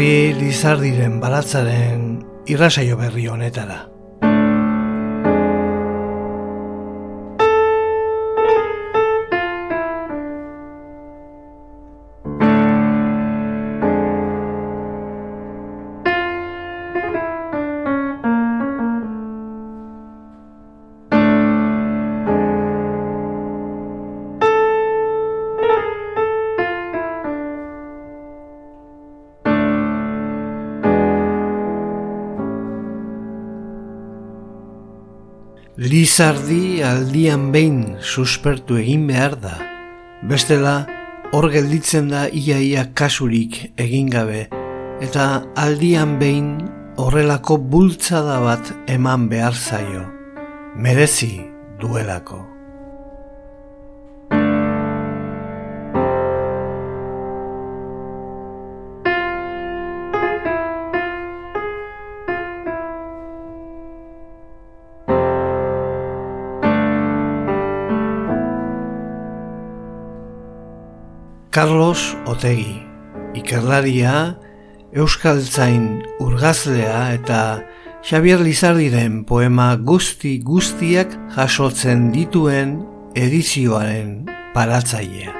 etorri Lizardiren baratzaren irrasaio berri honetara. Lizardi aldian behin suspertu egin behar da. Bestela, hor gelditzen da iaia kasurik egin gabe, eta aldian behin horrelako bultzada bat eman behar zaio. Merezi duelako. Carlos Otegi, ikerlaria, Euskaltzain urgazlea eta Xavier Lizardiren poema guzti guztiak jasotzen dituen edizioaren paratzailea.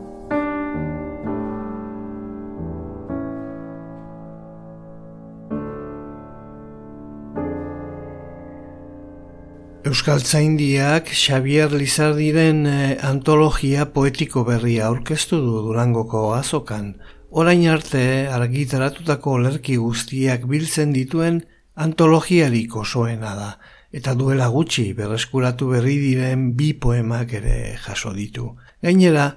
Euskaltzaindiak Xavier Lizardiren eh, antologia poetiko berria aurkeztu du Durangoko azokan. Orain arte argitaratutako lerki guztiak biltzen dituen antologiarik osoena da, eta duela gutxi berreskuratu berri diren bi poemak ere jaso ditu. Gainera,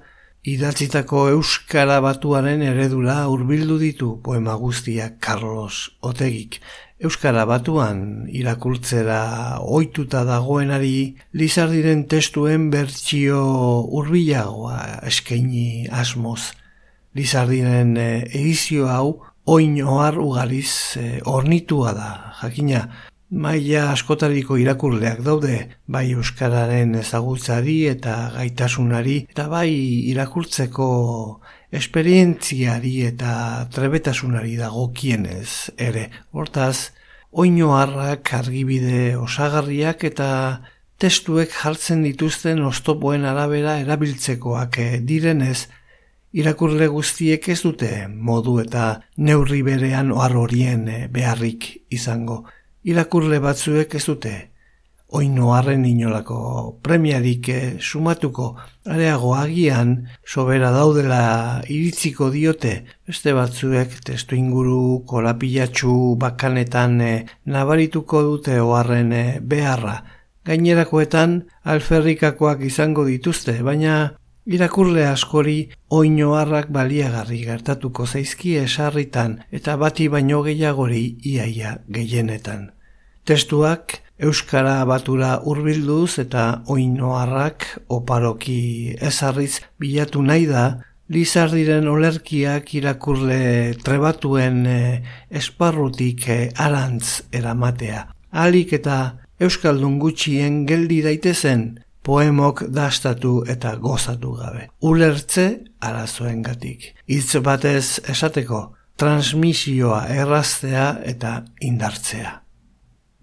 idatzitako Euskara batuaren eredura hurbildu ditu poema guztiak Carlos Otegik, Euskara batuan irakurtzera ohituta dagoenari Lizardiren testuen bertsio hurbilagoa eskaini asmoz. Lizardiren eh, edizio hau oin ohar ugariz eh, ornitua da, jakina. Maila askotariko irakurleak daude, bai euskararen ezagutzari eta gaitasunari, eta bai irakurtzeko esperientziari eta trebetasunari dagokienez ere. Hortaz, oinoarrak argibide osagarriak eta testuek jartzen dituzten oztopoen arabera erabiltzekoak direnez, irakurle guztiek ez dute modu eta neurri berean ohar horien beharrik izango. Irakurle batzuek ez dute. Oinoarren inolako premiarik eh, sumatuko. Areago agian sobera daudela iritziko diote. Beste batzuek testu inguru kolapilatxu bakanetan eh, nabarituko dute oharren eh, beharra. Gainerakoetan alferrikakoak izango dituzte baina Irakurle askori oinoarrak baliagarri gertatuko zaizki esarritan eta bati baino gehiagori iaia gehienetan. Testuak Euskara batura hurbilduz eta oinoarrak oparoki ezarriz bilatu nahi da, Lizardiren olerkiak irakurle trebatuen eh, esparrutik eh, arantz eramatea. Alik eta Euskaldun gutxien geldi daitezen poemok dastatu eta gozatu gabe. Ulertze arazoen gatik. Itz batez esateko, transmisioa erraztea eta indartzea.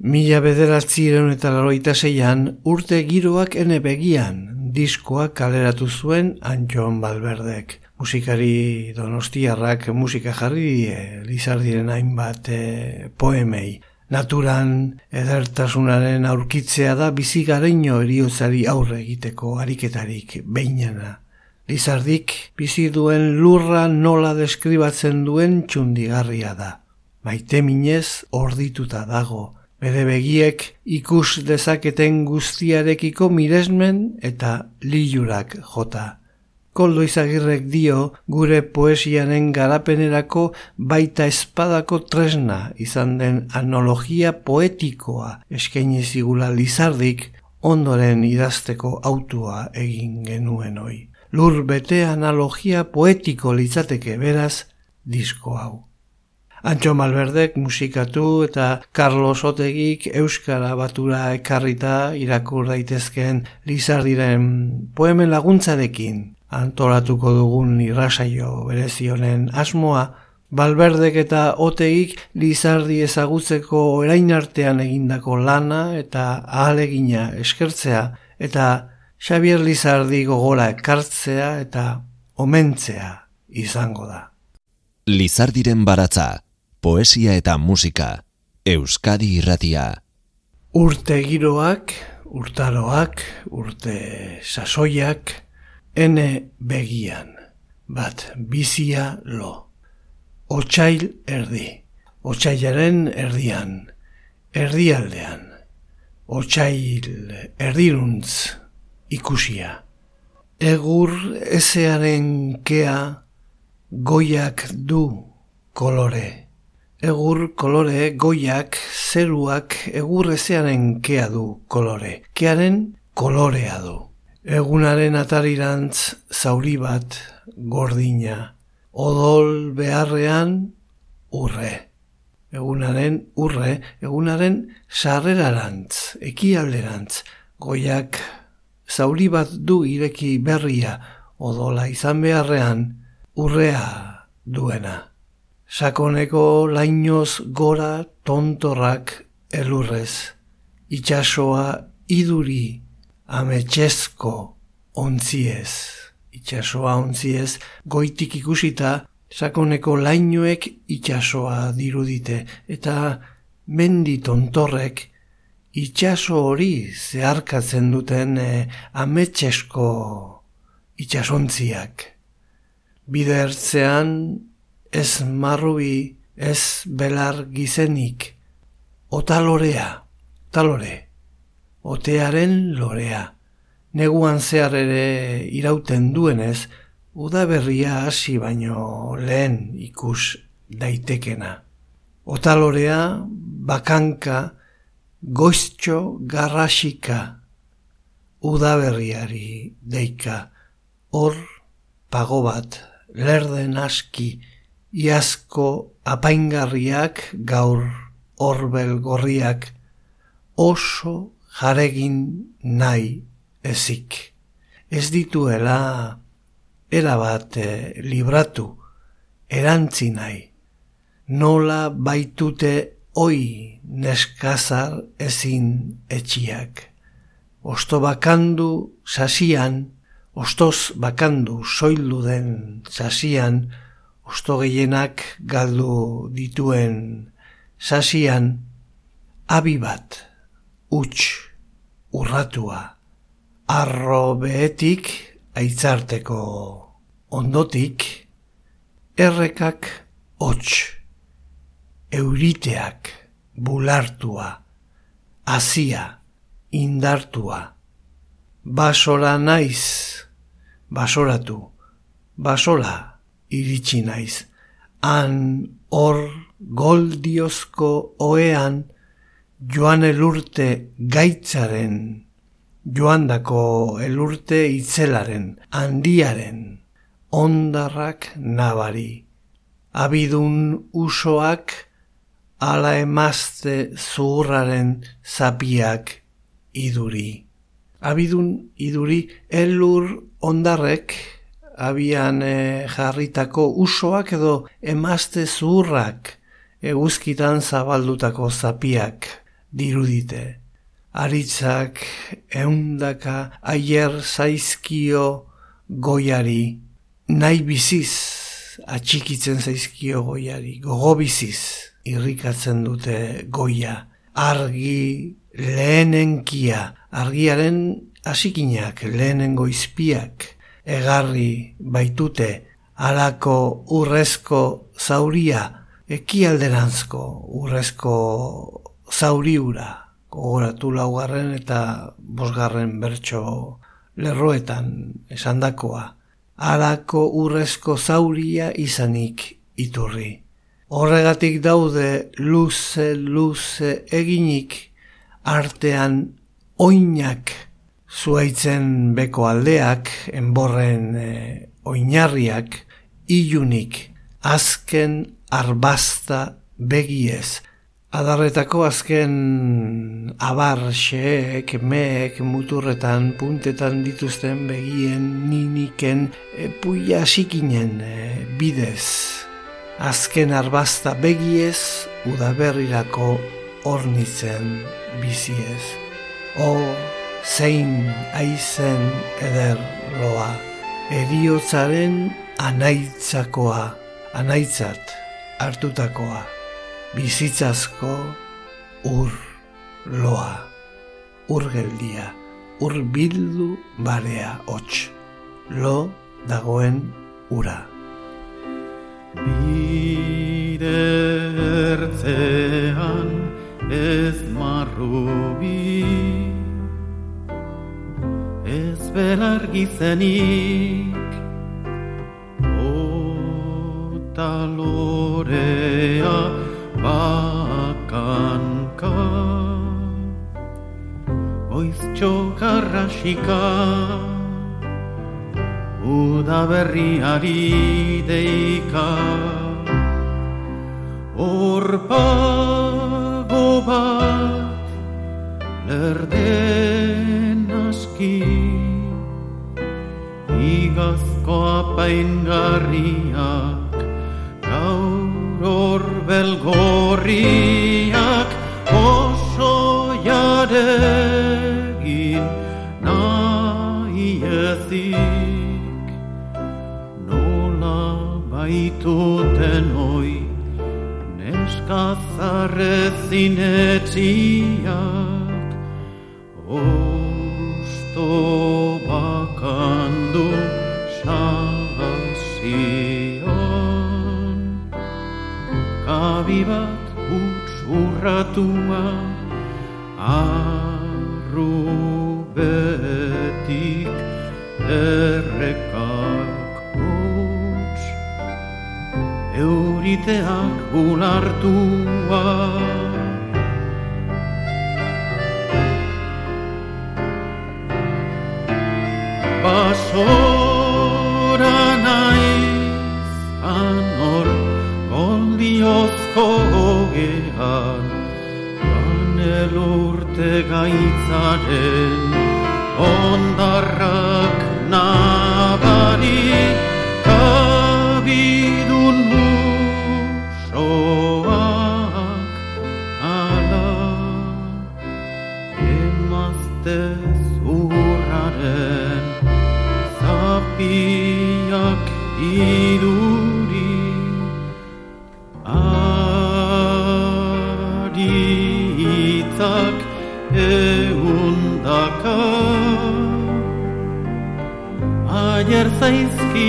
Mila bederatzi eta laroita zeian, urte giroak ene begian, diskoak kaleratu zuen Antxon Balberdek. Musikari donostiarrak musika jarri die, lizardiren hainbat e, poemei. Naturan edertasunaren aurkitzea da bizigareino eriozari aurre egiteko ariketarik beinena. Lizardik bizi duen lurra nola deskribatzen duen txundigarria da. Maite minez ordituta dago, bere begiek ikus dezaketen guztiarekiko miresmen eta lilurak jota. Koldo izagirrek dio gure poesianen garapenerako baita espadako tresna izan den analogia poetikoa eskaini zigula lizardik ondoren idazteko autua egin genuen hoi. Lur bete analogia poetiko litzateke beraz disko hau. Antxo Malberdek musikatu eta Carlos Otegik Euskara batura ekarrita irakur daitezken lizardiren poemen laguntzarekin antolatuko dugun irrasaio berezionen asmoa, Balberdek eta Otegik Lizardi ezagutzeko orain artean egindako lana eta ahalegina eskertzea eta Xavier Lizardi gogora ekartzea eta omentzea izango da. Lizardiren baratza, poesia eta musika, Euskadi irratia. Urte giroak, urtaroak, urte sasoiak, ene begian, bat bizia lo. Otsail erdi, otsailaren erdian, erdialdean, otsail erdiruntz ikusia. Egur ezearen kea goiak du kolore. Egur kolore goiak zeruak egur ezearen kea du kolore. Kearen kolorea du. Egunaren atarirantz zauri bat gordina, odol beharrean urre. Egunaren urre, egunaren sarrerarantz, ekialderantz, goiak zauri bat du ireki berria, odola izan beharrean urrea duena. Sakoneko lainoz gora tontorrak elurrez, itxasoa iduri ametxezko ontziez, itxasoa ontziez, goitik ikusita, sakoneko lainoek itxasoa dirudite, eta mendi tontorrek itxaso hori zeharkatzen duten e, ametxezko itxasontziak. Bidertzean ez marrubi, ez belar gizenik, otalorea, talore. Otearen lorea. Neguan zehar ere irauten duenez, udaberria hasi baino lehen ikus daitekena. Otalorea, bakanka, goiztxo garrasika, udaberriari deika, hor pago bat, lerden aski, iazko apaingarriak gaur horbel gorriak, oso jaregin nahi ezik. Ez dituela erabat e, libratu, erantzi nahi. Nola baitute oi neskazar ezin etxiak. Osto bakandu sasian, ostos bakandu soildu den sasian, osto gehienak galdu dituen sasian, abi bat huts urratua arro behetik aitzarteko ondotik errekak hots euriteak bulartua hasia indartua basora naiz basoratu basola iritsi naiz han hor goldiozko oean joan elurte gaitzaren, joandako elurte itzelaren, handiaren, ondarrak nabari, abidun usoak, ala emazte zuhurraren zapiak iduri. Abidun iduri elur ondarrek, abian e, jarritako usoak edo emazte zuhurrak, eguzkitan zabaldutako zapiak dirudite. Aritzak eundaka aier zaizkio goiari, nahi biziz atxikitzen zaizkio goiari, gogo biziz irrikatzen dute goia, argi lehenenkia, argiaren hasikinak lehenen goizpiak, egarri baitute alako urrezko zauria ekialderantzko urrezko zauriura gogoratu laugarren eta bosgarren bertso lerroetan esandakoa alako urrezko zauria izanik iturri. Horregatik daude luze luze eginik artean oinak zuaitzen beko aldeak, enborren e, oinarriak, ilunik, azken arbazta begiez. Adarretako azken abar xeek, meek, muturretan, puntetan dituzten begien, niniken, e, puia sikinen e, bidez azken arbazta begiez udaberrirako ornitzen biziez. O, zein aizen eder loa, eriotzaren anaitzakoa, anaitzat hartutakoa, bizitzazko ur loa, urgeldia, ur bildu barea hots, lo dagoen ura. Bidertzean ez marrubi belargi zenik. Ota lorea bakanka Oiz txokarrasika Uda berriari deika. Orpago apaingarriak Gaur orbel gorriak Oso jaregin nahi ezik. Baituten oi neskazarrezin etxiak urratua arrubetik errekak euriteak bulartua. Basora naiz anor goldiozko hogean, Ganel urte gaitzaren ondarrak nabari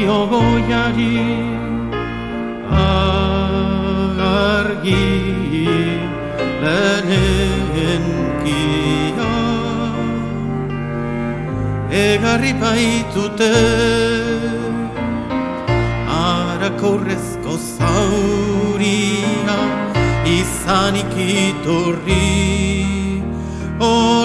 zaizkio goiari Agargi lehen egarri baitute Arakorrezko zauria izanik iturri Horregatik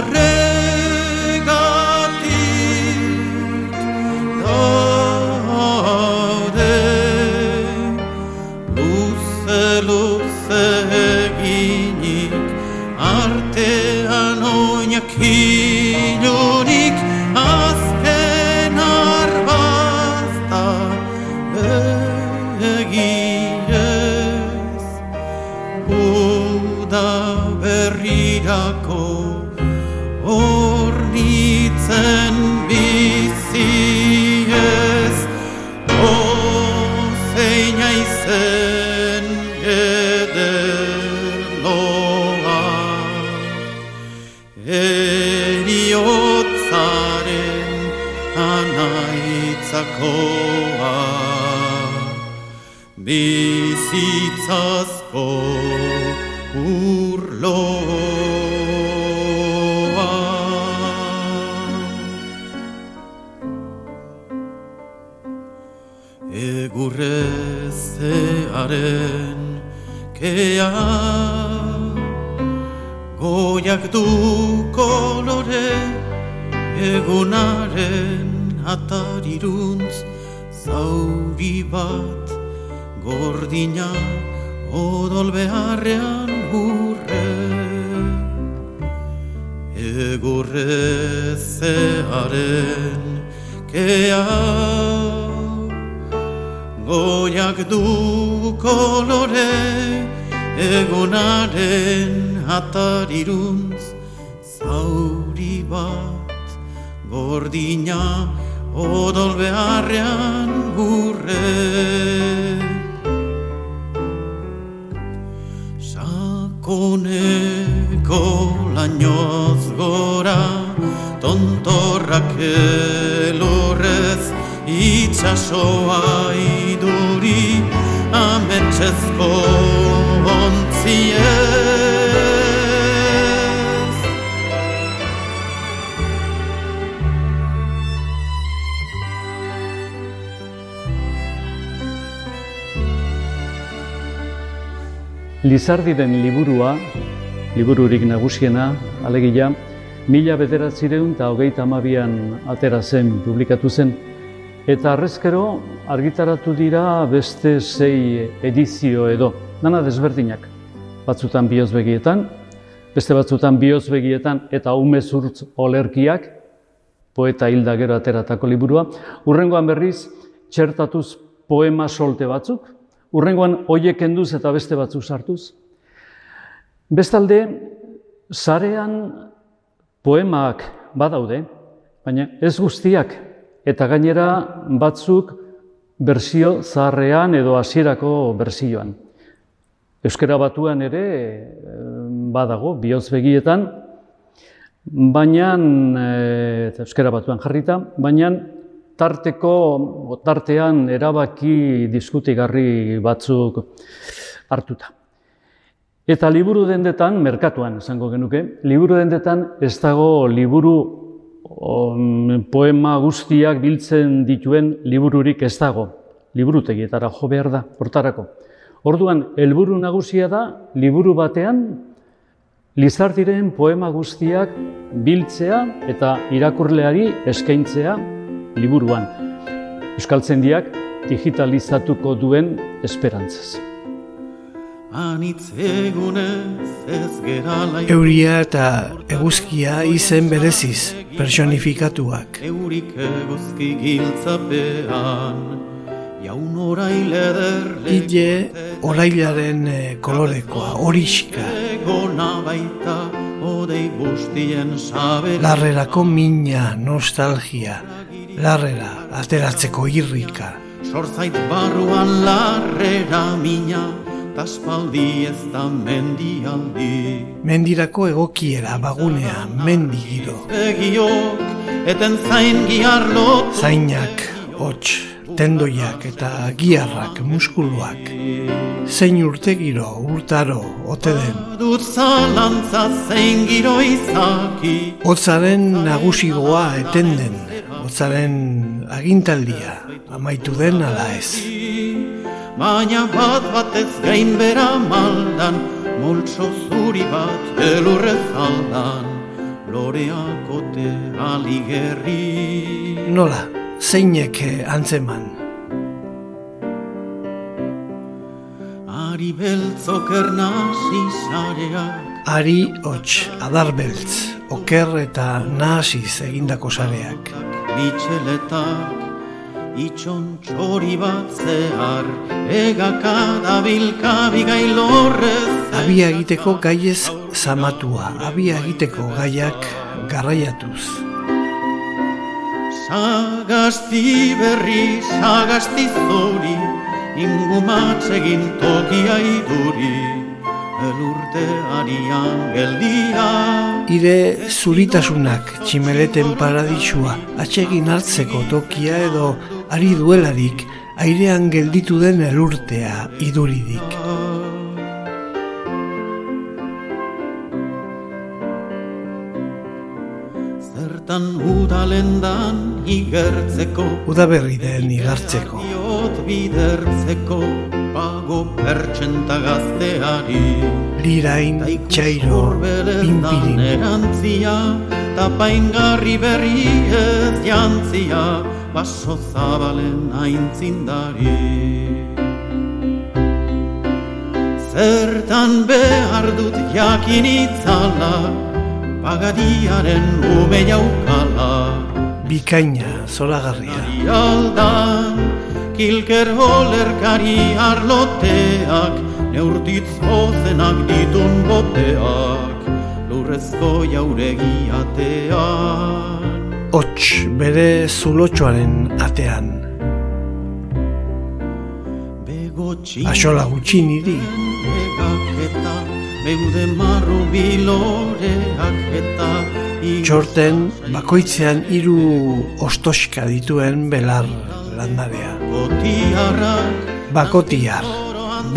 bertakoa bizitzazko gordina Lizardiren liburua, libururik nagusiena, alegia, mila bederatzireun eta hogeita amabian atera zen, publikatu zen, eta arrezkero argitaratu dira beste sei edizio edo, nana desberdinak, batzutan bihozbegietan, beste batzutan bihozbegietan eta umezurtz olerkiak, poeta hilda gero ateratako liburua, urrengoan berriz, txertatuz poema solte batzuk, urrengoan hoiek kenduz eta beste batzuk sartuz. Bestalde, sarean poemak badaude, baina ez guztiak, eta gainera batzuk bersio zaharrean edo hasierako bersioan. Euskara batuan ere eh, badago, bihotz begietan, baina, e, euskara batuan jarrita, baina tarteko, tartean erabaki diskutigarri batzuk hartuta. Eta liburu dendetan, merkatuan esango genuke, liburu dendetan ez dago liburu on, poema guztiak biltzen dituen libururik ez dago. Liburutegietara jo behar da, hortarako. Orduan, helburu nagusia da, liburu batean, Lizardiren poema guztiak biltzea eta irakurleari eskaintzea liburuan. Euskaltzendiak digitalizatuko duen esperantzaz. Anitz egunez ez gerala Euria eta eguzkia izen bereziz, personifikuak. Eurik eguzki giltzapean Jaun orail eder Ile orailaren eh, kolorekoa, horixka. Egona baita odei guztien sabera Larrerako mina, nostalgia. Larrera, ateratzeko irrika. Sorzait barruan larrera mina Taspaldi ez da mendialdi Mendirako egokiera, bagunea, mendi giro. Begiok eten zain giarlot Zainak, hots, tendoiak eta giarrak, muskuluak. Zein urte giro, urtaro, ote den. Dut zalantza zein giro izaki Hotzaren nagusigoa eten den. Hotzaren agintaldia, amaitu den ala ez. Baina bat batez gain bera maldan Multso zuri bat elurrez aldan Loreak ote aligerri Nola, zeinek eh, antzeman. Ari beltzok ernasi sareak Ari hots, adarbeltz, oker eta nahasiz egindako sareak. Mitxeletak itxon txori bat zehar Egaka dabilka bigailorrez Abia egiteko gaiez zamatua, abia egiteko gaiak garraiatuz. Sagasti berri, sagasti zori, ingumatzegin tokia iduri, elurte arian geldia. Ire zuritasunak tximeleten paradisua atsegin hartzeko tokia edo ari duelarik airean gelditu den elurtea iduridik. Zertan udalendan igertzeko Uda berri den igartzeko. Iot bidertzeko pago pertsenta gazteari. Lirain, txairo, pinpirin. erantzia Tapaingarri berri ez jantzia Baso zabalen aintzindari. Zertan behar dut jakin itzala Pagadiaren ume jaukala. Bikaina, zoragarria. Aldan, kilker olerkari arloteak Neurtitz hozenak ditun boteak Lurrezko jauregi atean Hots bere zulotxoaren atean. Axola gutxi niri. Egak eta Beude marru biloreak eta Txorten bakoitzean hiru ostoska dituen belar landarea. Bakotiar,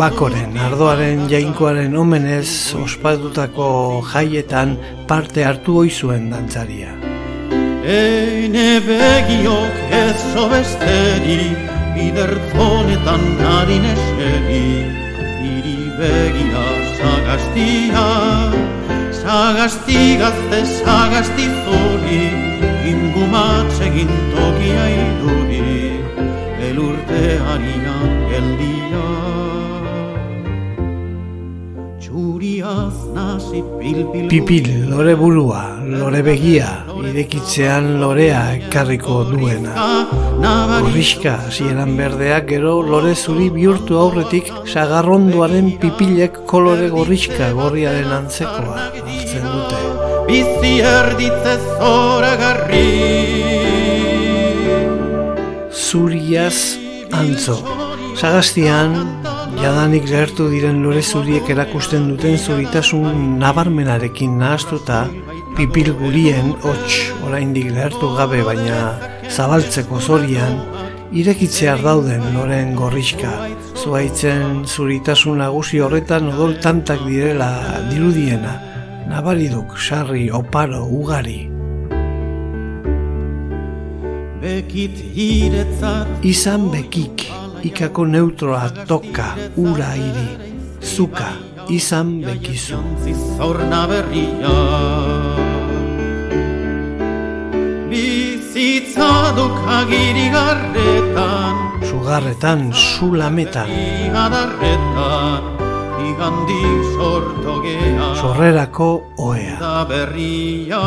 bakoren ardoaren jainkoaren omenez ospatutako jaietan parte hartu ohi zuen dantzaria. Eine begiok ez sobesteri Bidertzonetan narin eseri. Iri begia sagastia Sagasti gazte sagasti zori Ingumatzegin tokia iduri Elurte harian geldia Pipil, lore burua, lore begia, irekitzean lorea ekarriko duena. Gorriska, hasieran berdeak gero lore zuri bihurtu aurretik sagarronduaren pipilek kolore gorriska gorriaren antzekoa hartzen dute. Bizi erditze zoragarri Zuriaz antzo. Sagastian, jadanik lehertu diren lore zuriek erakusten duten zuritasun nabarmenarekin nahaztuta, pipil gurien hots oraindik lehertu gabe baina zabaltzeko zorian, irekitzear dauden loren gorriska. Zuaitzen zuritasun nagusi horretan odol tantak direla dirudiena, nabariduk sarri oparo ugari. Bekit iretzat Izan bekik, ikako neutroa toka, ura iri, zuka, izan bekizu. Zorna berria. Bizitza duk agiri garretan. Sugarretan, sulametan, Iadarretan Igandi sortogea sorrerako oea. Da berria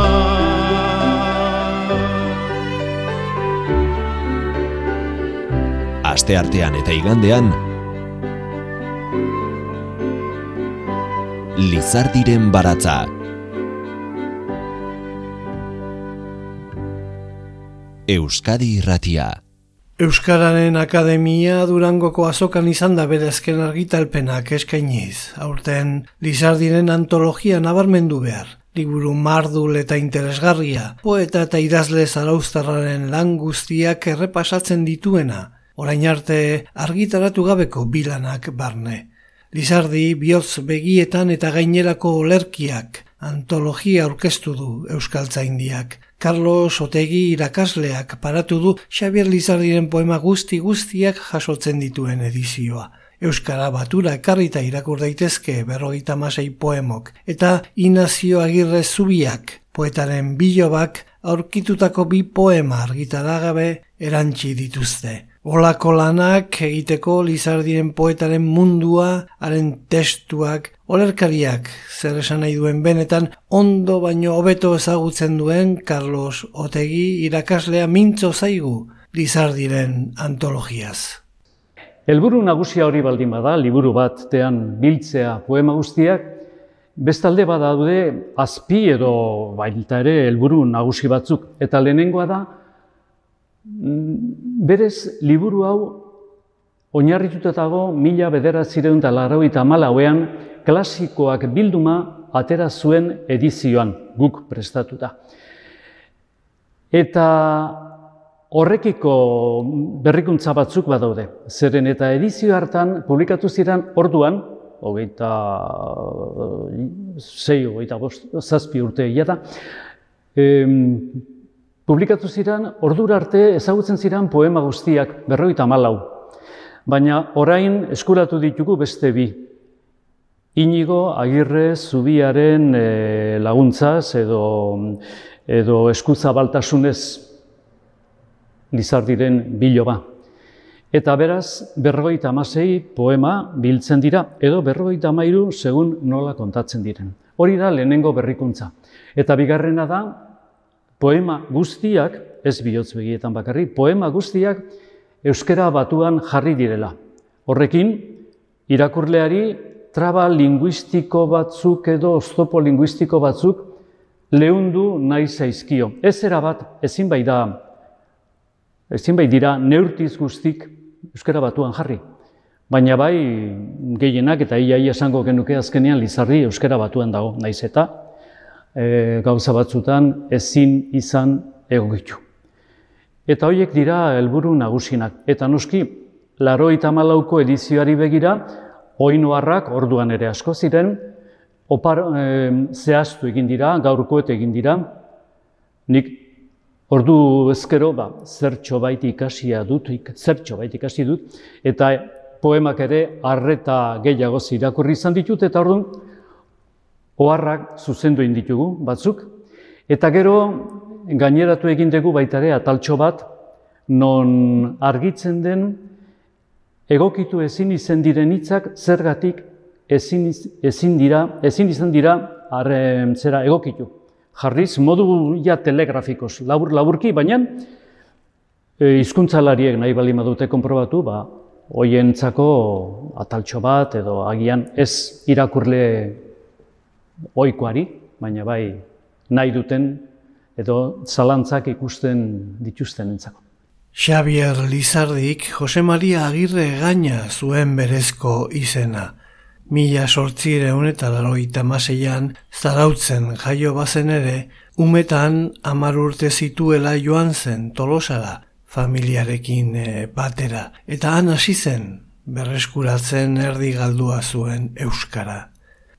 Asteartean eta igandean Lizardiren baratza Euskadi irratia Euskararen Akademia Durangoko azokan izan da bere azken argitalpenak eskainiz. Aurten, Lizardiren antologia nabarmendu behar. Liburu mardul eta interesgarria, poeta eta idazle zarauztarraren lan guztiak errepasatzen dituena. Orain arte argitaratu gabeko bilanak barne. Lizardi bihotz begietan eta gainerako olerkiak antologia aurkeztu du Euskaltzaindiak. Carlos Otegi irakasleak paratu du Xavier Lizardiren poema guzti guztiak jasotzen dituen edizioa. Euskara batura ekarrita irakur daitezke berrogeita masei poemok eta Inazio Agirre Zubiak poetaren bilobak aurkitutako bi poema argitaragabe erantzi dituzte. Olako lanak egiteko Lizardien poetaren mundua, haren testuak, olerkariak zer esan nahi duen benetan ondo baino hobeto ezagutzen duen Carlos Otegi irakaslea mintzo zaigu Lizardiren antologiaz. Helburu nagusia hori baldin bada, liburu batean biltzea poema guztiak, bestalde badaude azpi edo baita ere helburu nagusi batzuk. Eta lehenengoa da, berez liburu hau oinarritutatago mila bederatzireun eta larroita malauean klasikoak bilduma atera zuen edizioan guk prestatuta. Eta horrekiko berrikuntza batzuk badaude. Zeren eta edizio hartan publikatu ziren orduan, hogeita zei, hogeita bost, zazpi urte egia da, publikatu ziren ordura arte ezagutzen ziren poema guztiak, berrogeita malau. Baina orain eskuratu ditugu beste bi. Inigo Agirre Zubiaren e, laguntzaz edo, edo eskuzabaltasunez lizardiren biloba. Eta beraz, berrogeita amasei poema biltzen dira, edo berrogeita amairu segun nola kontatzen diren. Hori da lehenengo berrikuntza. Eta bigarrena da, poema guztiak, ez bihotz begietan bakarri, poema guztiak euskera batuan jarri direla. Horrekin, irakurleari traba linguistiko batzuk edo oztopo linguistiko batzuk lehundu nahi zaizkio. Ez erabat, ezin bai da, ezin bai dira neurtiz guztik euskara batuan jarri. Baina bai gehienak eta ia ia esango genuke azkenean lizarri euskara batuan dago, naiz eta e, gauza batzutan ezin izan egokitu. Eta horiek dira helburu nagusinak. Eta noski, laro eta malauko edizioari begira, oinoarrak orduan ere asko ziren, opar, e, zehaztu egin dira, gaurkoet egin dira, nik Ordu ezkero, ba, zertxo baiti ikasia dut, zertxo baiti ikasi dut, eta poemak ere arreta gehiago irakurri izan ditut, eta orduan, oharrak zuzendu ditugu batzuk, eta gero gaineratu egin dugu baita ere ataltxo bat, non argitzen den egokitu ezin izen diren hitzak zergatik ezin, ezin dira, ezin izan dira arren zera egokitu. Jarriz, modu ja telegrafikoz, labur, laburki, baina e, izkuntzalariek nahi bali madute konprobatu, ba, hoientzako ataltxo bat edo agian ez irakurle oikoari, baina bai nahi duten edo zalantzak ikusten dituzten entzako. Xavier Lizardik Jose Maria Agirre gaina zuen berezko izena. Mila sortzireun eta laroita maseian, zarautzen jaio bazen ere, umetan amar urte zituela joan zen tolosara, familiarekin eh, batera, eta han hasi zen berreskuratzen erdi galdua zuen euskara.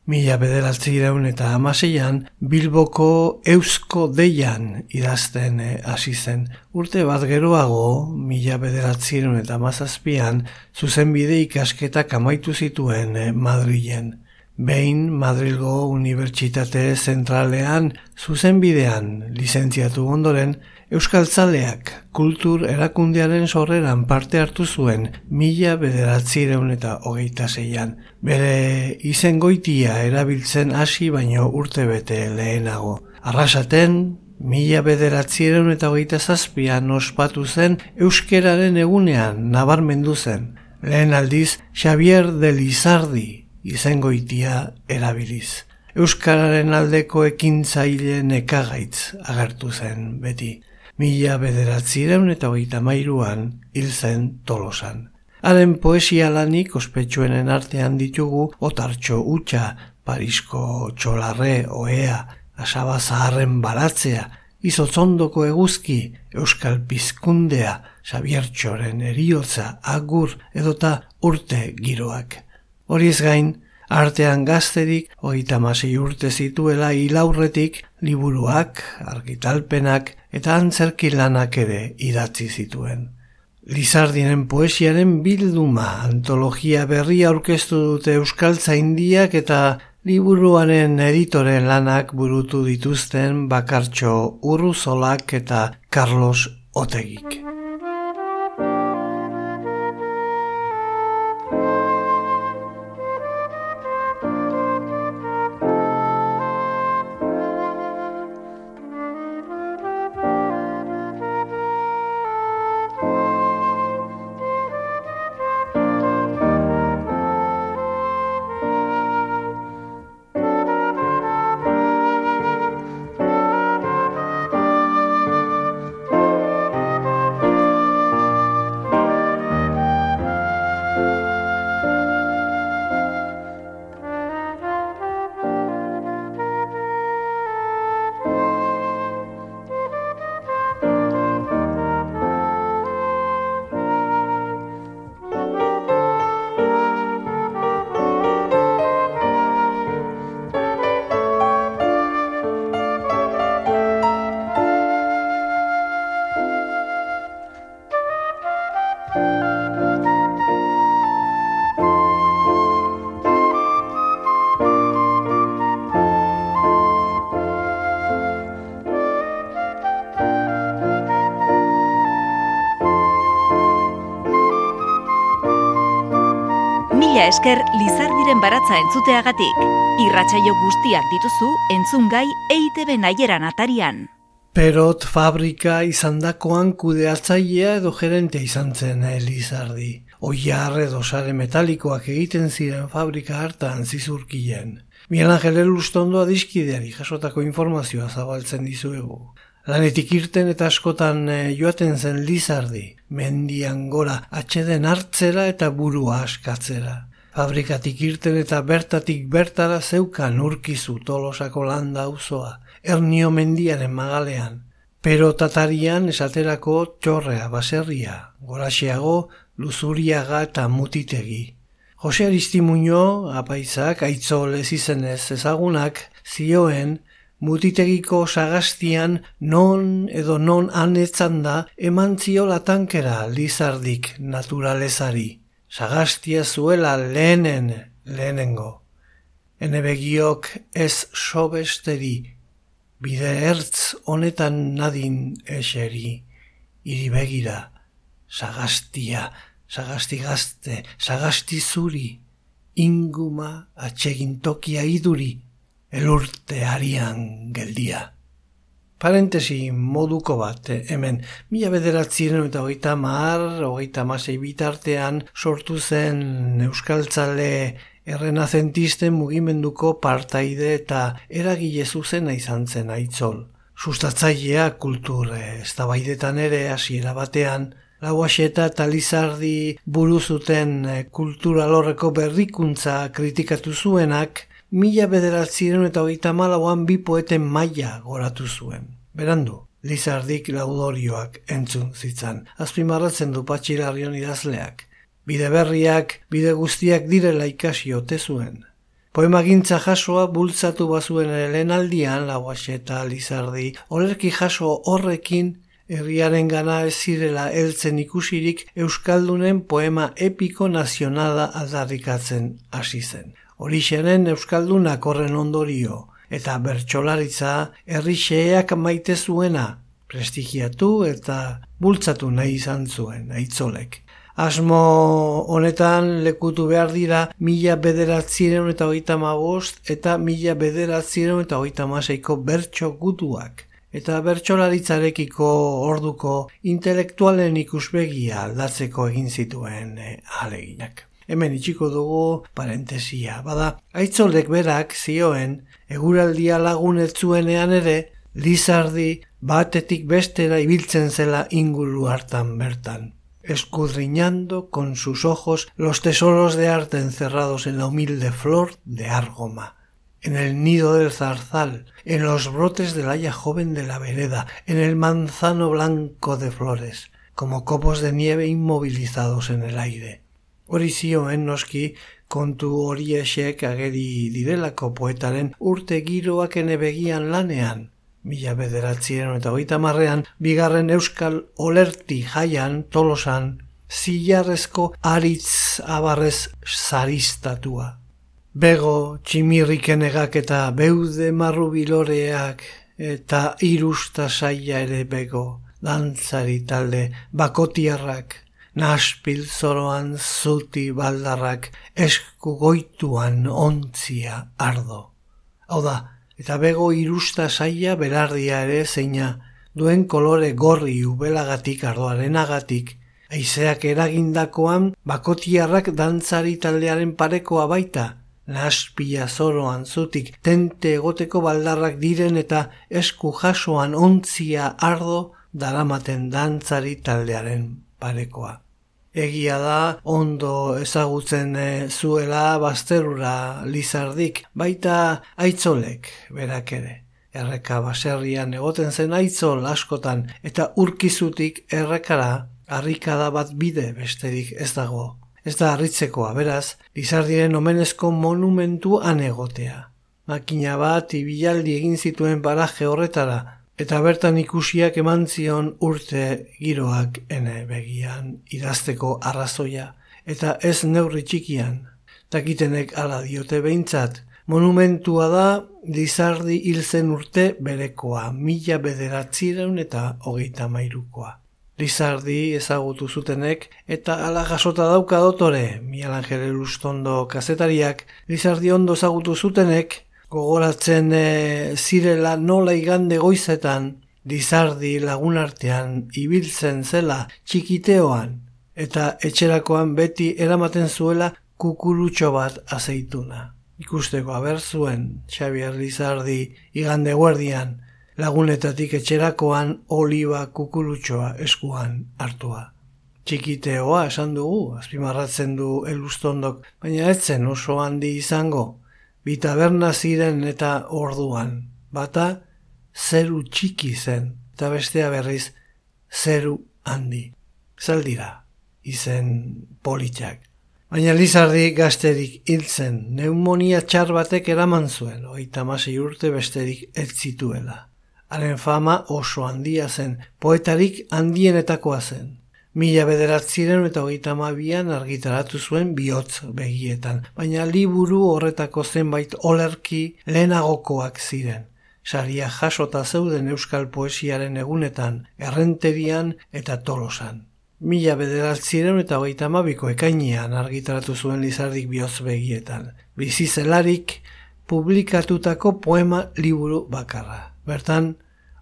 Mila bederatzi iraun eta amaseian, Bilboko eusko deian idazten eh, hasi zen. Urte bat geroago, mila bederatzi iraun eta amazazpian, zuzenbide ikasketak amaitu zituen eh, Madrilen. Behin Madrilgo Unibertsitate Zentralean zuzenbidean lizentziatu ondoren, Euskaltzaleak kultur erakundearen sorreran parte hartu zuen mila bederatzireun eta hogeita zeian. Bere izen goitia erabiltzen hasi baino urte bete lehenago. Arrasaten, mila bederatzireun eta hogeita zazpian ospatu zen euskeraren egunean nabarmendu zen. Lehen aldiz, Xavier de Lizardi izen goitia erabiliz. Euskararen aldeko ekintzaile nekagaitz agertu zen beti mila bederatzireun eta hogeita mairuan hil zen tolosan. Haren poesia lanik ospetsuenen artean ditugu otartxo utxa, Parisko txolarre, oea, asaba zaharren baratzea, izotzondoko eguzki, euskal pizkundea, sabiertxoren eriotza, agur edota urte giroak. Horiez gain, artean gazterik, hogeita masei urte zituela hilaurretik, liburuak, argitalpenak eta antzerki lanak ere idatzi zituen. Lizardinen poesiaren bilduma antologia berria aurkeztu dute Euskaltza Indiak eta liburuaren editoren lanak burutu dituzten bakartxo Urruzolak eta Carlos Otegik. Esker Lizardiren baratza entzuteagatik. Irratsaio guztiak dituzu entzungai EITB naieran atarian. Perot fabrika izandakoan kudeatzailea edo gerente izan zen Elizardi. Oiar edo sare metalikoak egiten ziren fabrika hartan zizurkien. Mian Angel Elustondo adiskideari jasotako informazioa zabaltzen dizuegu. Lanetik irten eta askotan eh, joaten zen Lizardi, mendian gora atxeden hartzera eta burua askatzera. Fabrikatik irten eta bertatik bertara zeukan urkizu tolosako landa auzoa ernio mendiaren magalean, pero tatarian esaterako txorrea baserria, goraxeago luzuriaga eta mutitegi. Jose Aristimuño, apaizak, aitzol ez izenez ezagunak, zioen, mutitegiko sagastian non edo non anetzan da eman ziola tankera lizardik naturalezari. Sagastia zuela lehenen, lehenengo. Ene begiok ez sobesteri bide ertz honetan nadin eseri, iri begira, sagastia, sagasti gazte, sagasti zuri, inguma atsegin tokia iduri, elurte arian geldia. Parentesi moduko bat, eh, hemen, mila bederatzien eta hogeita mar, hogeita masei bitartean sortu zen Euskaltzale errenazentisten mugimenduko partaide eta eragile zuzena izan zen aitzol. Sustatzailea kultur eztabaidetan ere hasiera batean, Lauaxeta eta Lizardi buru zuten eh, kulturalorreko berrikuntza kritikatu zuenak, mila bederatziren eta hogeita malauan bi poeten maila goratu zuen. Berandu, Lizardik laudorioak entzun zitzan, azpimarratzen du patxilarrion idazleak, bide berriak, bide guztiak direla ikasi ote zuen. Poemagintza jasoa bultzatu bazuen lehen aldian, eta lizardi, olerki jaso horrekin, herriaren gana ez zirela heltzen ikusirik Euskaldunen poema epiko nazionala aldarrikatzen hasi zen. Horixenen Euskaldunak horren ondorio, eta bertsolaritza herrixeak maite zuena, prestigiatu eta bultzatu nahi izan zuen, aitzolek. Asmo honetan lekutu behar dira mila bederatziren eta hogeita magost eta mila bederatziren eta hogeita maseiko bertso gutuak. Eta bertsolaritzarekiko orduko intelektualen ikusbegia aldatzeko egin zituen e, aleginak. Hemen itxiko dugu parentesia. Bada, aitzolek berak zioen, eguraldia lagunetzuenean ere, Lizardi batetik bestera ibiltzen zela inguru hartan bertan escudriñando con sus ojos los tesoros de arte encerrados en la humilde flor de Argoma, en el nido del zarzal, en los brotes del haya joven de la vereda, en el manzano blanco de flores, como copos de nieve inmovilizados en el aire. Orizio en noski kontu horiexek ageri direlako poetaren urte giroak begian lanean, mila bederatzien eta hogeita marrean, bigarren euskal olerti jaian tolosan, zilarrezko aritz abarrez zaristatua. Bego, tximirrikenegak eta beude marrubiloreak eta irusta saia ere bego, dantzari talde bakotiarrak, naspil zoroan zuti baldarrak, esku goituan ontzia ardo. Hau da, eta bego irusta saia berardia ere zeina duen kolore gorri ubelagatik ardoarenagatik, aizeak eragindakoan bakotiarrak dantzari taldearen parekoa baita, naspia zoroan zutik tente egoteko baldarrak diren eta esku jasoan ontzia ardo daramaten dantzari taldearen parekoa. Egia da, ondo ezagutzen e, zuela bazterura lizardik, baita aitzolek berak ere. Erreka baserrian egoten zen aitzol askotan eta urkizutik errekara harrikada bat bide besterik ez dago. Ez da harritzekoa, beraz, lizardiren omenezko monumentu anegotea. Makina bat ibilaldi egin zituen paraje horretara, Eta bertan ikusiak eman zion urte giroak ene begian idazteko arrazoia, eta ez neurri txikian. Takitenek ala diote behintzat, monumentua da dizardi hil zen urte berekoa, mila bederatzireun eta hogeita mairukoa. Lizardi ezagutu zutenek eta ala jasota dauka dotore, Miguel Angel Elustondo kazetariak, Lizardi ondo ezagutu zutenek, gogoratzen e, zirela nola igande goizetan, Lizardi lagunartean ibiltzen zela txikiteoan, eta etxerakoan beti eramaten zuela kukurutxo bat azeituna. Ikusteko aber zuen Xavier Lizardi igande guardian, lagunetatik etxerakoan oliba kukurutxoa eskuan hartua. Txikiteoa esan dugu, azpimarratzen du elustondok, baina etzen oso handi izango, bitaberna ziren eta orduan, bata zeru txiki zen, eta bestea berriz zeru handi. Zaldira, izen politxak. Baina Lizardi gazterik hiltzen, neumonia txar batek eraman zuen, oita urte besterik ez zituela. Haren fama oso handia zen, poetarik handienetakoa zen. Mila bederatziren eta hogeita mabian argitaratu zuen bihotz begietan, baina liburu horretako zenbait olerki lehenagokoak ziren. Saria jasota zeuden euskal poesiaren egunetan, errenterian eta tolosan. Mila bederatziren eta hogeita mabiko ekainean argitaratu zuen lizardik bihotz begietan. Bizizelarik publikatutako poema liburu bakarra. Bertan,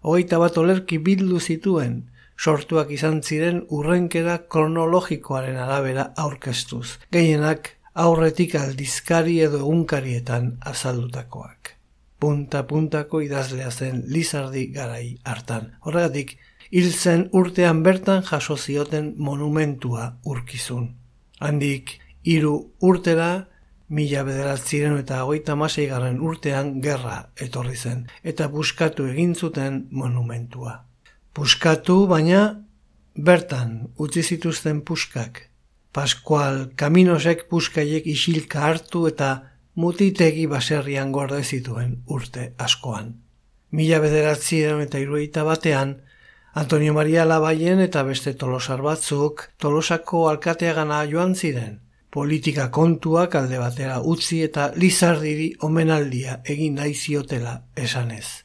hogeita bat olerki bildu zituen, sortuak izan ziren urrenkera kronologikoaren arabera aurkeztuz, gehienak aurretik aldizkari edo egunkarietan azaldutakoak. Punta-puntako idazlea zen Lizardi garai hartan. Horregatik, hil zen urtean bertan jaso zioten monumentua urkizun. Handik, hiru urtera, mila bederatziren eta hogeita masei garren urtean gerra etorri zen, eta buskatu egin zuten monumentua. Buskatu baina bertan utzi zituzten puskak. Paskual kaminosek puskaiek isilka hartu eta mutitegi baserrian gorde zituen urte askoan. Mila bederatziren eta irueita batean, Antonio Maria Labaien eta beste tolosar batzuk tolosako alkateagana joan ziren, politika kontuak alde batera utzi eta Lizardiri omenaldia egin nahi ziotela esanez.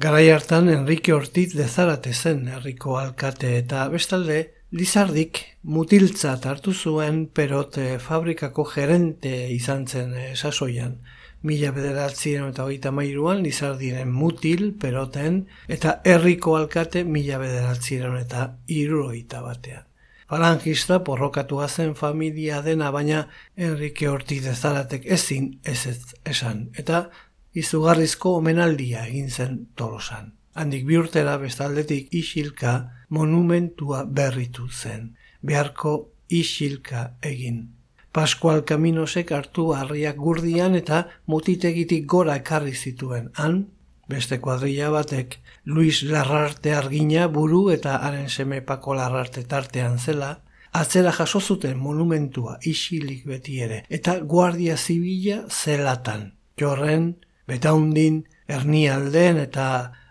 Garai hartan Enrique Ortiz de Zarate zen herriko alkate eta bestalde Lizardik mutiltza hartu zuen perote fabrikako gerente izan zen sasoian. Mila bederatzien eta hogeita mairuan Lizardiren mutil peroten eta herriko alkate mila bederatzien eta iruroita batean falangista porrokatu zen familia dena baina Enrique Ortiz de Zaratek ezin ez ez esan eta izugarrizko omenaldia egin zen tolosan. Handik bi urtera bestaldetik isilka monumentua berritu zen. Beharko isilka egin. Pascual Kaminosek hartu harriak gurdian eta mutitegitik gora ekarri zituen. Han, beste kuadrilla batek, Luis Larrarte argina buru eta haren seme Pako Larrarte tartean zela, atzera jaso zuten monumentua isilik beti ere, eta guardia zibila zelatan. Jorren, betaundin, ernialden eta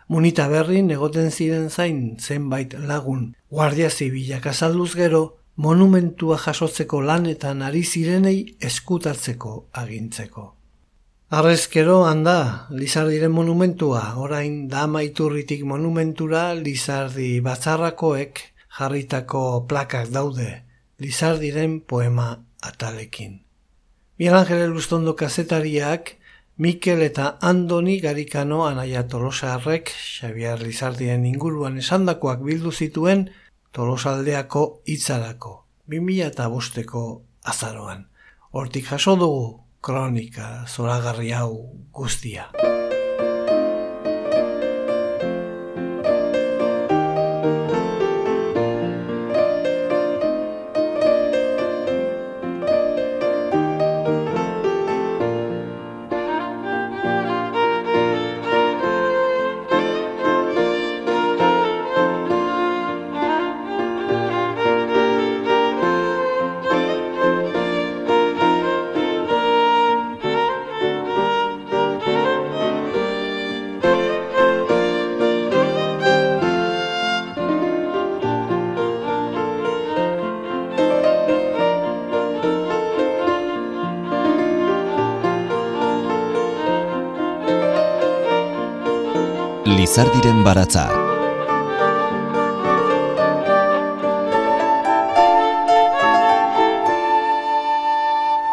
munita berrin egoten ziren zain zenbait lagun. Guardia zibila azalduz gero, monumentua jasotzeko lanetan ari zirenei eskutatzeko agintzeko. Arrezkero handa, Lizardiren monumentua, orain dama iturritik monumentura Lizardi batzarrakoek jarritako plakak daude, Lizardiren poema atalekin. Miguel Angel Lustondo kazetariak, Mikel eta Andoni Garikano anaia Tolosarrek, Xavier Lizardien inguruan esandakoak bildu zituen Tolosaldeako hitzarako, 2000 eta bosteko azaroan. Hortik jaso dugu, kronika zoragarri hau guztia. Lizardiren baratza.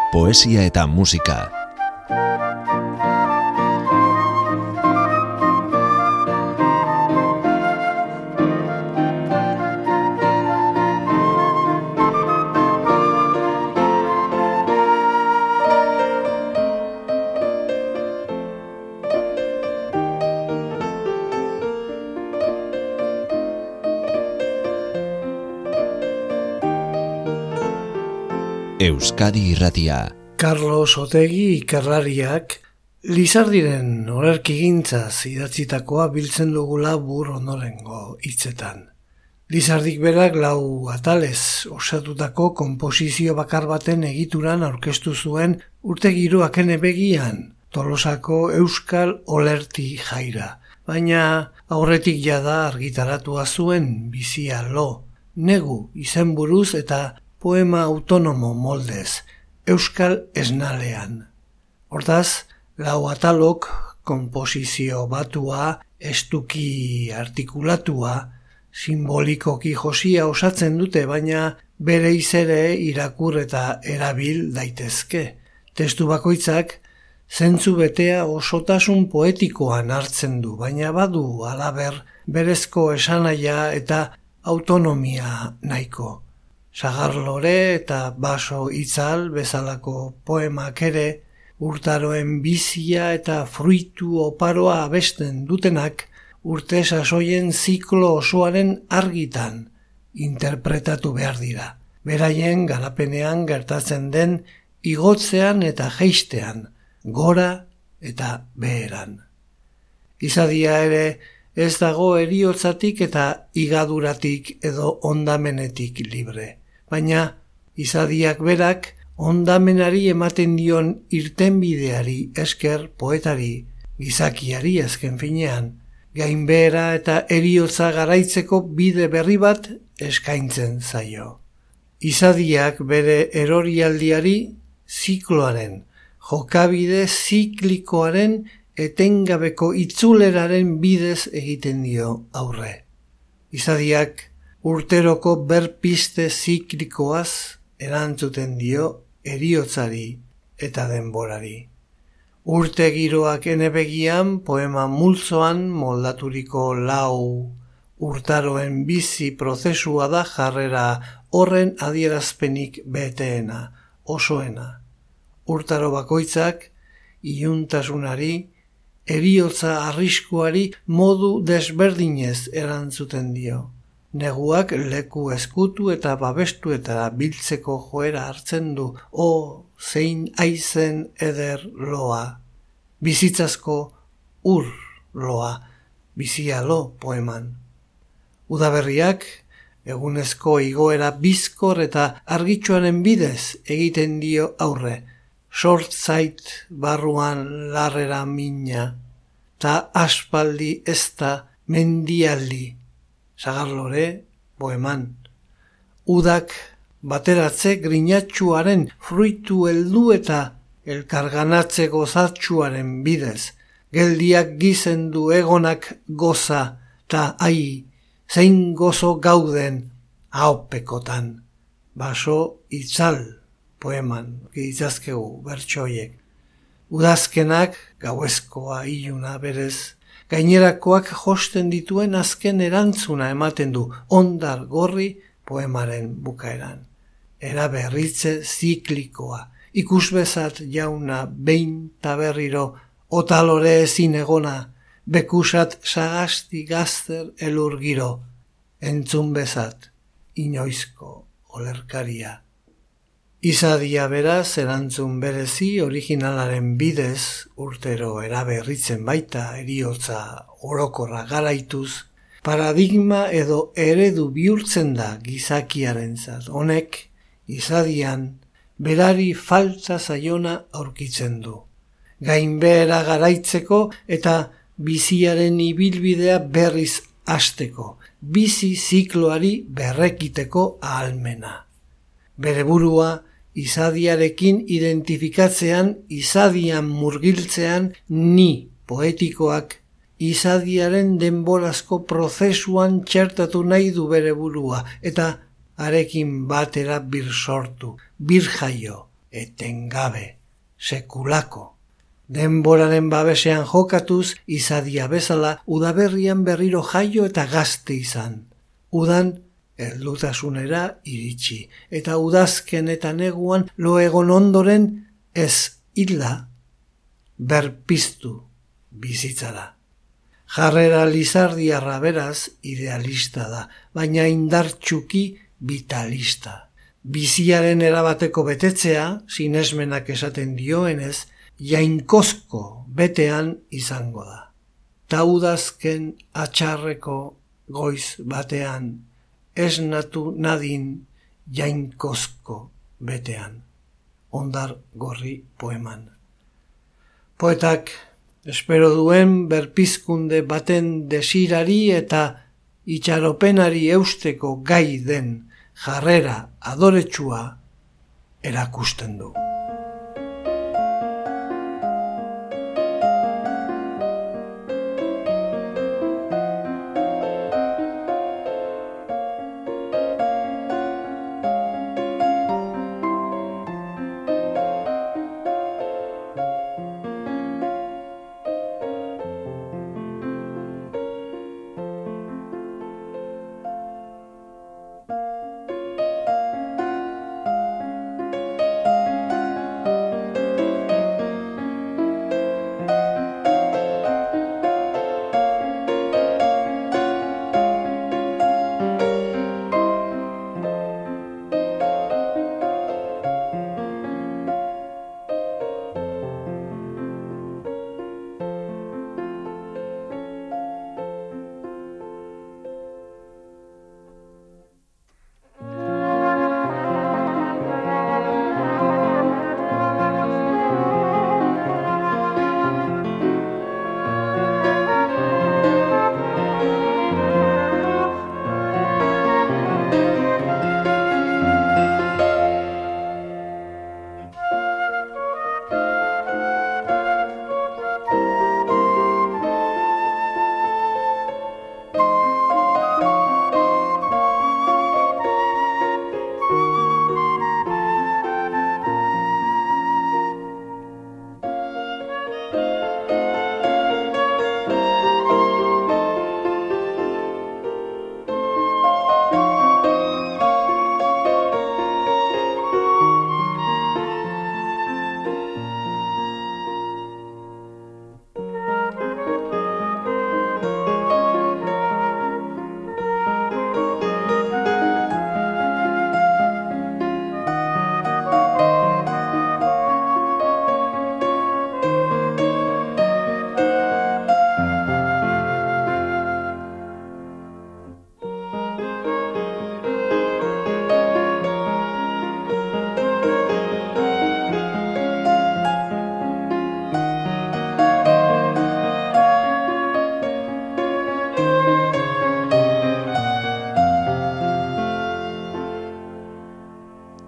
Poesia eta musika. Euskadi Irratia. Carlos Otegi ikerrariak Lizardiren orerkigintzaz idatzitakoa biltzen dugula bur onorengo hitzetan. Lizardik berak lau atalez osatutako komposizio bakar baten egituran aurkeztu zuen urte begian tolosako euskal olerti jaira. Baina aurretik jada argitaratua zuen bizia lo, negu izenburuz eta poema autonomo moldez, euskal esnalean. Hortaz, lau atalok komposizio batua, estuki artikulatua, simbolikoki josia osatzen dute, baina bere izere irakur eta erabil daitezke. Testu bakoitzak, zentzu betea osotasun poetikoan hartzen du, baina badu alaber berezko esanaia eta autonomia nahiko. Sagarlore eta baso itzal bezalako poemak ere urtaroen bizia eta fruitu oparoa abesten dutenak urte sasoien ziklo osoaren argitan interpretatu behar dira. Beraien garapenean gertatzen den igotzean eta geistean, gora eta beheran. Izadia ere ez dago eriotzatik eta igaduratik edo ondamenetik libre baina izadiak berak ondamenari ematen dion irtenbideari esker poetari gizakiari azken finean, gainbera eta eriotza garaitzeko bide berri bat eskaintzen zaio. Izadiak bere erorialdiari zikloaren, jokabide ziklikoaren etengabeko itzuleraren bidez egiten dio aurre. Izadiak urteroko berpiste ziklikoaz erantzuten dio eriotzari eta denborari. Urte giroak enebegian poema multzoan moldaturiko lau urtaroen bizi prozesua da jarrera horren adierazpenik beteena, osoena. Urtaro bakoitzak, iuntasunari, eriotza arriskuari modu desberdinez erantzuten dio neguak leku eskutu eta babestu eta biltzeko joera hartzen du, o zein aizen eder loa, bizitzazko ur loa, bizia lo poeman. Udaberriak, egunezko igoera bizkor eta argitxoaren bidez egiten dio aurre, sort zait barruan larrera mina, ta aspaldi ez da mendialdi sagarlore, boeman. Udak bateratze grinatxuaren fruitu heldu eta elkarganatze gozatxuaren bidez. Geldiak gizendu egonak goza ta ai, zein gozo gauden haopekotan. Baso itzal poeman, gitzazkegu bertsoiek. Udazkenak gauezkoa iluna berez gainerakoak josten dituen azken erantzuna ematen du ondar gorri poemaren bukaeran. Era berritze ziklikoa, ikusbezat jauna behin taberriro, otalore ezin egona, bekusat sagasti gazter elur giro, entzun bezat, inoizko olerkaria. Izadia beraz erantzun berezi originalaren bidez urtero eraberritzen baita eriotza orokorra garaituz, paradigma edo eredu bihurtzen da gizakiaren zat. Honek, izadian, berari faltza zaiona aurkitzen du. Gainbehera garaitzeko eta biziaren ibilbidea berriz hasteko, bizi zikloari berrekiteko ahalmena. Bere burua, izadiarekin identifikatzean, izadian murgiltzean, ni poetikoak izadiaren denborazko prozesuan txertatu nahi du bere burua, eta arekin batera bir sortu, bir jaio, etengabe, sekulako. Denboraren babesean jokatuz, izadia bezala, udaberrian berriro jaio eta gazte izan. Udan, eldutasunera iritsi, eta udazken eta neguan lo egon ondoren ez illa berpiztu bizitzara. Jarrera lizardiarra beraz idealista da, baina indartxuki vitalista. Biziaren erabateko betetzea, sinesmenak esaten dioenez, jainkozko betean izango da. Taudazken atxarreko goiz batean esnatu nadin jainkozko betean. Ondar gorri poeman. Poetak espero duen berpizkunde baten desirari eta itxaropenari eusteko gai den jarrera adoretsua erakusten du.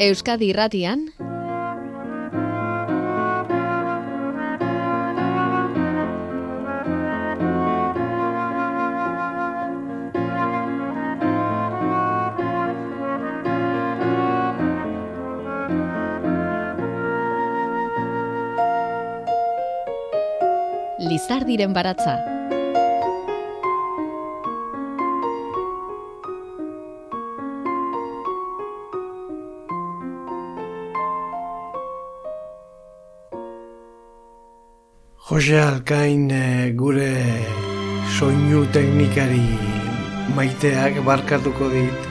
Euskadi Irratian. Lizardiren baratza Jose Alkain eh, gure soinu teknikari maiteak barkatuko dit.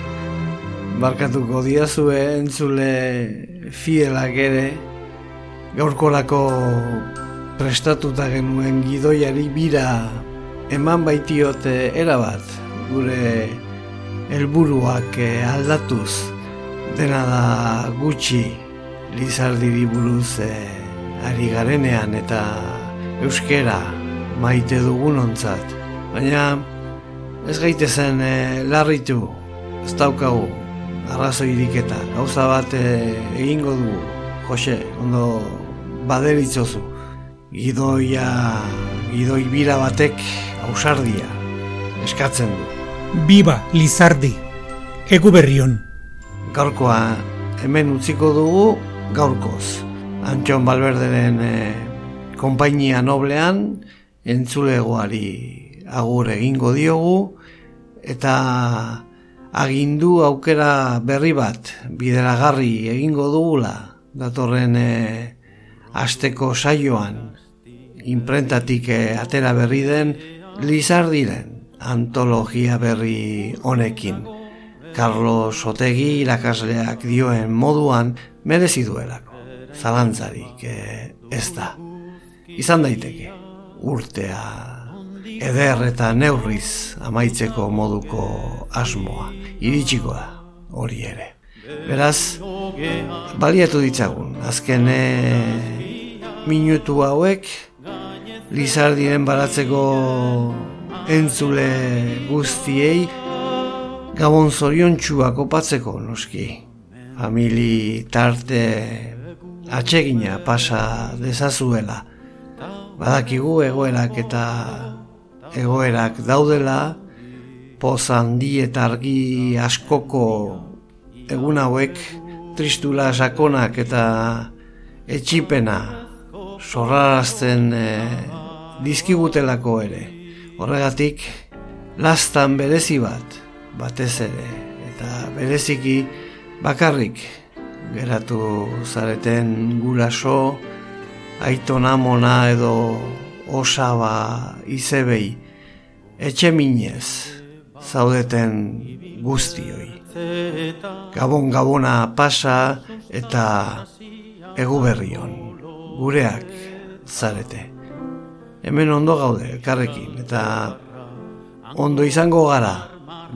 Barkatuko diazue entzule fielak ere. Gaurkolako prestatuta genuen gidoiari bira eman baitiote erabat gure helburuak eh, aldatuz. Dena da gutxi lizardiri buruz eh, ari garenean eta euskera maite dugun ontzat. Baina ez gaite zen e, larritu, ez daukagu, arrazo iriketa. Gauza bat e, egingo du, Jose, ondo baderitzozu. Gidoia, gidoi bira batek ausardia eskatzen du. Biba, Lizardi, egu berrion. Gaurkoa hemen utziko dugu gaurkoz. Antxon Balberderen e, konpainia noblean entzulegoari agur egingo diogu eta agindu aukera berri bat bideragarri egingo dugula datorren e, asteko saioan imprentatik e, atera berri den Lizardiren antologia berri honekin. Carlos Otegi irakasleak dioen moduan merezi duelako. Zalantzarik eh, ez da. Izan daiteke, urtea eder eta neurriz amaitzeko moduko asmoa. Iritsiko da, hori ere. Beraz, baliatu ditzagun, azken minutu hauek, Lizardien baratzeko entzule guztiei Gabon zorion txuak opatzeko noski Famili tarte atsegina pasa dezazuela Badakigu egoerak eta egoerak daudela Poz handi eta argi askoko egun hauek Tristula sakonak eta etxipena Zorrarazten eh, dizkigutelako ere. Horregatik, lastan berezi bat, batez ere, eta bereziki bakarrik geratu zareten guraso, aiton amona edo osaba izebei, etxe minez zaudeten guztioi. Gabon gabona pasa eta eguberrion, gureak zarete hemen ondo gaude, elkarrekin, eta ondo izango gara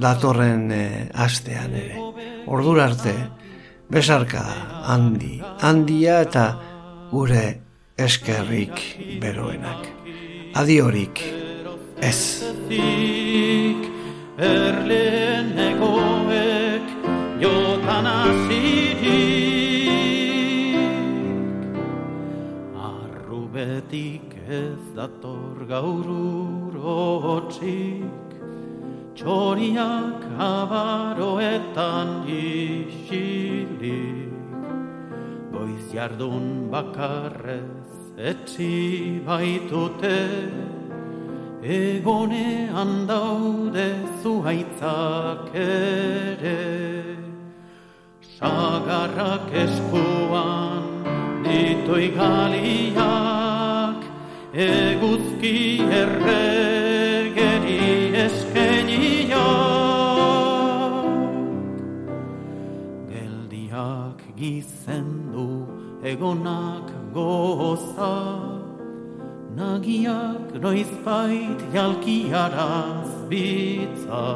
datorren e, astean ere. Ordura arte, besarka handi, handia eta gure eskerrik beroenak. Adiorik, ez. Erleen egoek jotan Arrubetik ez dator gaur urotxik, txoriak abaroetan isilik, goiz jardun bakarrez etxi baitute, egonean daude zuhaitzak ere. Sagarrak eskuan ditoi galiak, eguzki erregeri eskenia geldiak gizendu egonak goza. Nagiak noizbait jalkiaraz bitza.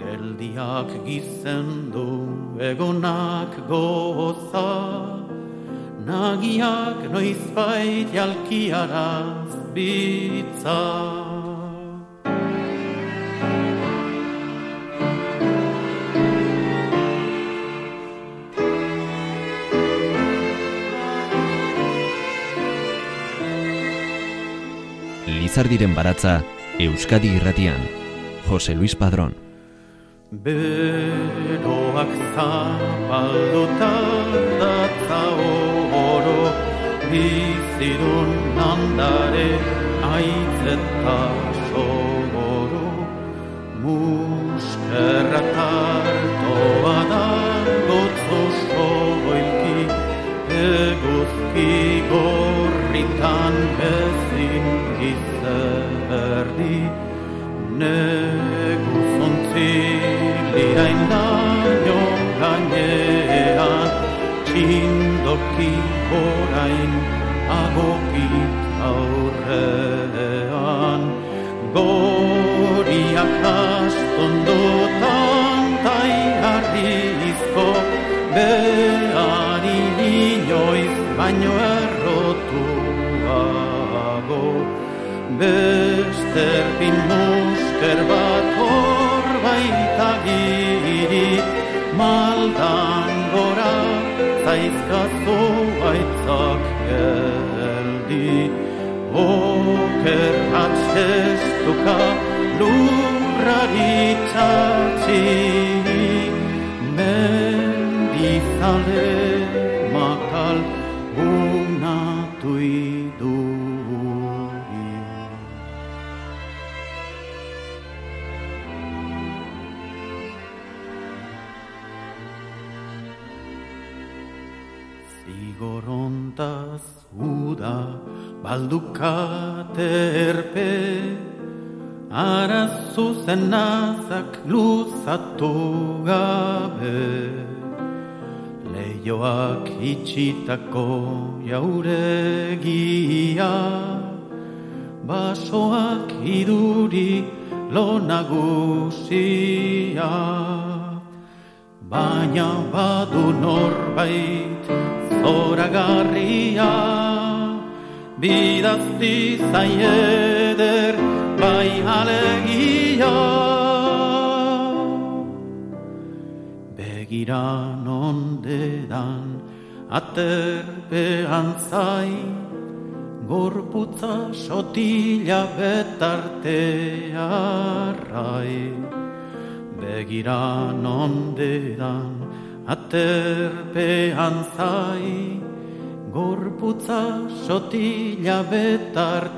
Geldiak gizendu egonak goza. Nagiak noizbait jalkiaraz bitza. Lizardiren baratza, Euskadi irratian, Jose Luis Padrón. Beroak zapalduta datza oro Bizidun nandare aitzeta sogoro Muskerra tartoa da Negu ziliain daño gainean Txindoki orain agokit aurrean. Goriak astondotan tai harrizko Behari inoiz baino errotuago Bester bin musker bat hor baita giri Maldan gora zaizkazu aitzak geldi. Oker atzestuka lurrari txatzi Mendizale uda baldukate erpe Ara zuzen nazak luzatu gabe. Leioak itxitako jauregia Basoak iduri lo nagusia. Baina badu norbait zoragarria Bidazti zaieder bai alegia. Begiran ondedan aterpean zai Gorputza sotila betartearrai Begiran ondedan aterpean zai Gorputza sotila betartearrai.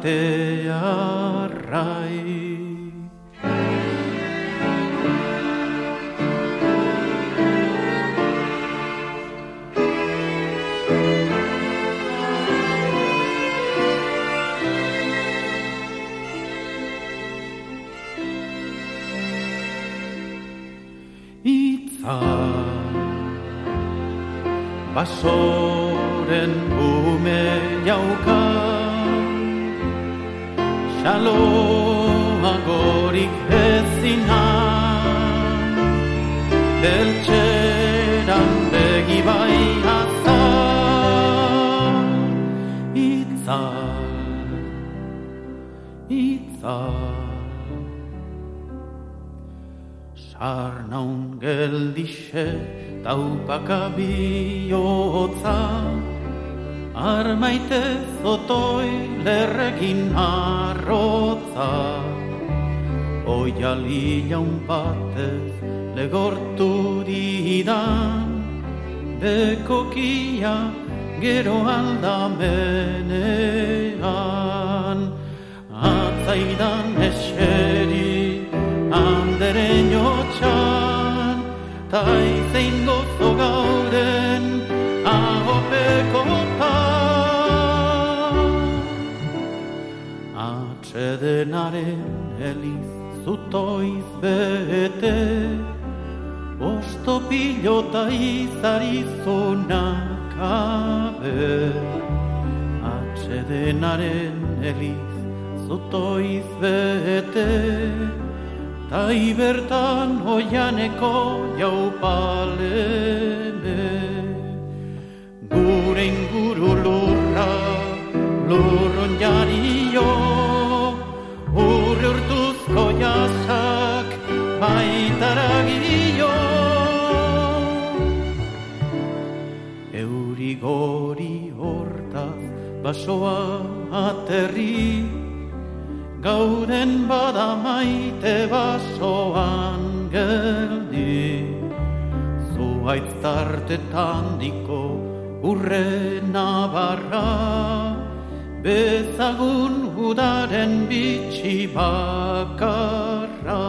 Itza Basoren ume jauka. Xaloa gorik ezina Beltxeran begi bai azar Itza Itza. Sarnaun geldixe taupaka bihotza Armaite zotoi lerregin arrotza Oia lilaun batez legortu didan. Bekokia gero aldamenean. Atzaidan eseri anderen jotxan Taizein gozo Atxedenaren eliz zutoiz bete Osto pilota izarizunak abe. Atxedenaren eliz zutoiz bete Ta ibertan oianeko jaupalene. Gure inguru lurra, lurron jario urtuzko jasak, baitaragio Euri gori hortaz, basoa aterri gauden bada maite basoan geldi. Zuaitz tartetan diko urre nabarra Bezagun udaren bitxi bakarra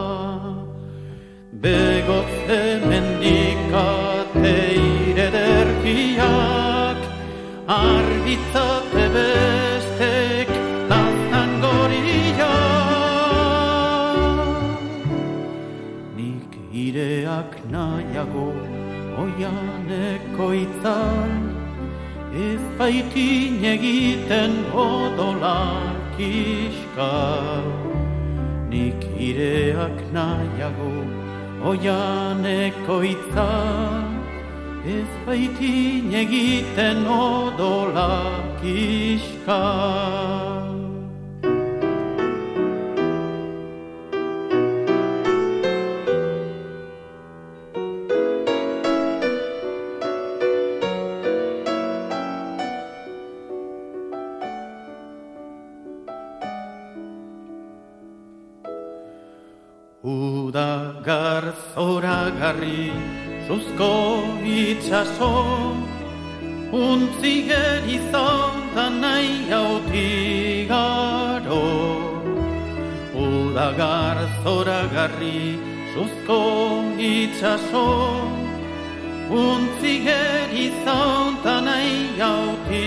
Begoz hemendikate irederkiak Argitzate bestek laztan goria Nik ireak nahiago oianeko itzan Ez baitin egiten odolak iskal Nik ireak nahiago oianeko itzan Ez baitin egiten odolak iskal Zuzko itxaso Untzi gerizan da nahi hauti garo Udagar zoragarri Zuzko itxaso Untzi gerizan da nahi hauti